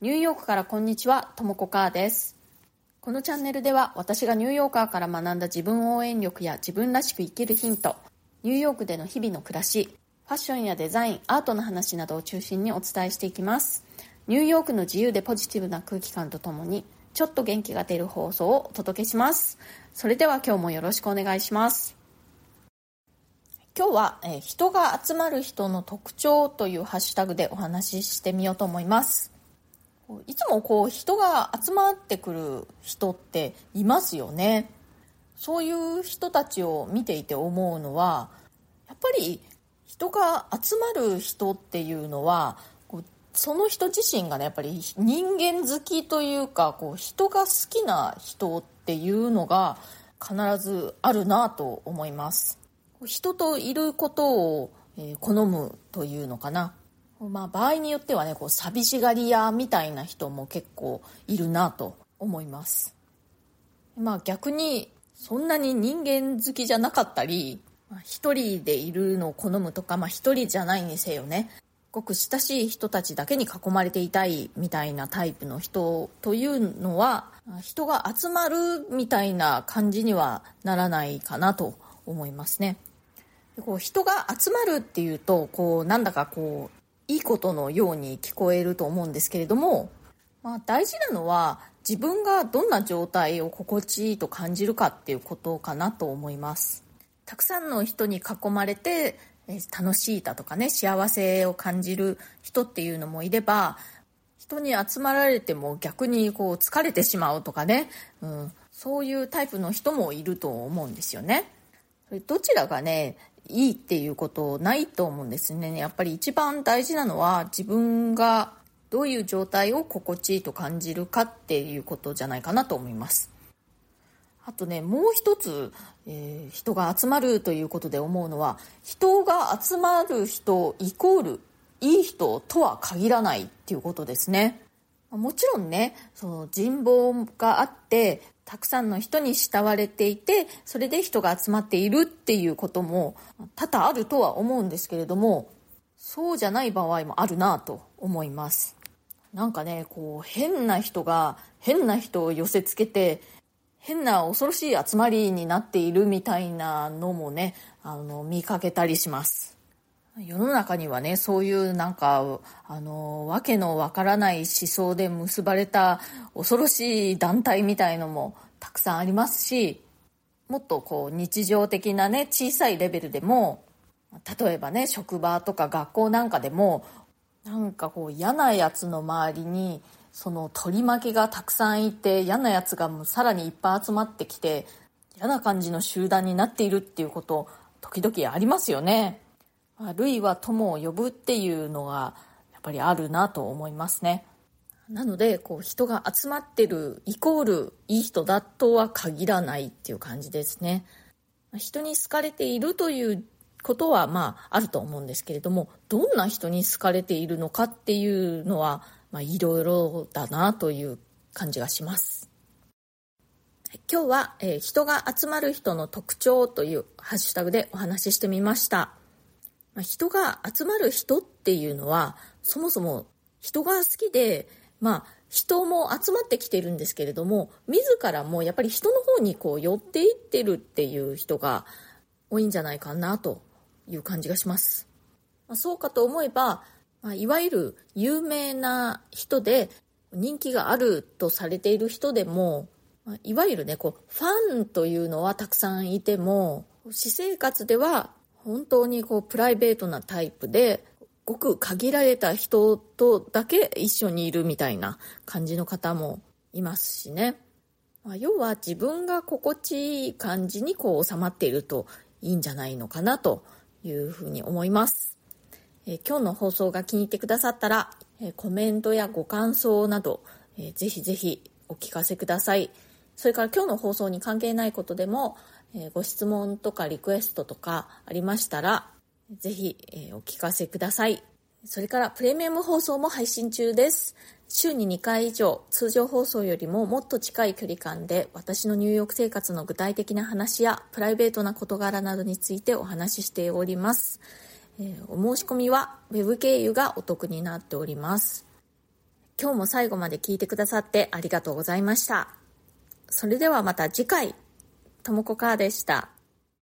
ニューヨークからこんにちは、ともこかーです。このチャンネルでは私がニューヨーカーから学んだ自分応援力や自分らしく生きるヒント、ニューヨークでの日々の暮らし、ファッションやデザイン、アートの話などを中心にお伝えしていきます。ニューヨークの自由でポジティブな空気感とともに、ちょっと元気が出る放送をお届けします。それでは今日もよろしくお願いします。今日は、え人が集まる人の特徴というハッシュタグでお話ししてみようと思います。いつもこう人が集まってくる人っていますよね。そういう人たちを見ていて思うのは、やっぱり人が集まる人っていうのは、その人自身がね、やっぱり人間好きというか、こう人が好きな人っていうのが必ずあるなと思います。人といることを、え好むというのかな。まあ場合によってはね、こう寂しがり屋みたいな人も結構いるなと思います。まあ逆にそんなに人間好きじゃなかったり、一人でいるのを好むとか、まあ一人じゃないにせよね、ごく親しい人たちだけに囲まれていたいみたいなタイプの人というのは、人が集まるみたいな感じにはならないかなと思いますね。こう人が集まるっていうとこうなんだかこういいことのように聞こえると思うんですけれども、まあ、大事なのは自分がどんな状態を心地いいと感じるかっていうことかなと思います。たくさんの人に囲まれて楽しいだとかね幸せを感じる人っていうのもいれば人に集まられても逆にこう疲れてしまうとかね、うん、そういうタイプの人もいると思うんですよね。どちらがねいいっていうことないと思うんですね。やっぱり一番大事なのは自分がどういう状態を心地いいと感じるかっていうことじゃないかなと思います。あとね、もう一つ、えー、人が集まるということで思うのは、人が集まる人イコールいい人とは限らないっていうことですね。もちろんね、その人望があって、たくさんの人に慕われていてそれで人が集まっているっていうことも多々あるとは思うんですけれどもそうじゃない場合もあるなと思います。なんかねこう変な人が変な人を寄せつけて変な恐ろしい集まりになっているみたいなのもねあの見かけたりします。世の中にはねそういうなんかあのわけのわからない思想で結ばれた恐ろしい団体みたいのもたくさんありますしもっとこう日常的なね小さいレベルでも例えばね職場とか学校なんかでもなんかこう嫌なやつの周りにその取り巻きがたくさんいて嫌なやつがもうさらにいっぱい集まってきて嫌な感じの集団になっているっていうこと時々ありますよね。あるいは友を呼ぶっていうのがやっぱりあるなと思いますね。なのでこう人が集まってるイコールいい人だとは限らないっていう感じですね。人に好かれているということはまああると思うんですけれどもどんな人に好かれているのかっていうのはまあいろいろだなという感じがします。今日は、えー、人が集まる人の特徴というハッシュタグでお話ししてみました。まあ、人が集まる人っていうのはそもそも人が好きで、まあ、人も集まってきてるんですけれども自らもやっぱり人の方にこう寄っていってるっていう人が多いんじゃないかなという感じがします。まあ、そうかと思えば、まあ、いわゆる有名な人で人気があるとされている人でも、まあ、いわゆるねこうファンというのはたくさんいても私生活では本当にこうプライベートなタイプでごく限られた人とだけ一緒にいるみたいな感じの方もいますしね、まあ、要は自分が心地いい感じにこう収まっているといいんじゃないのかなというふうに思います、えー、今日の放送が気に入ってくださったら、えー、コメントやご感想など、えー、ぜひぜひお聞かせください。それから今日の放送に関係ないことでもえ、ご質問とかリクエストとかありましたら、ぜひ、え、お聞かせください。それからプレミアム放送も配信中です。週に2回以上、通常放送よりももっと近い距離感で私のニューヨーク生活の具体的な話やプライベートな事柄などについてお話ししております。え、お申し込みは Web 経由がお得になっております。今日も最後まで聞いてくださってありがとうございました。それではまた次回、ともこかーでした。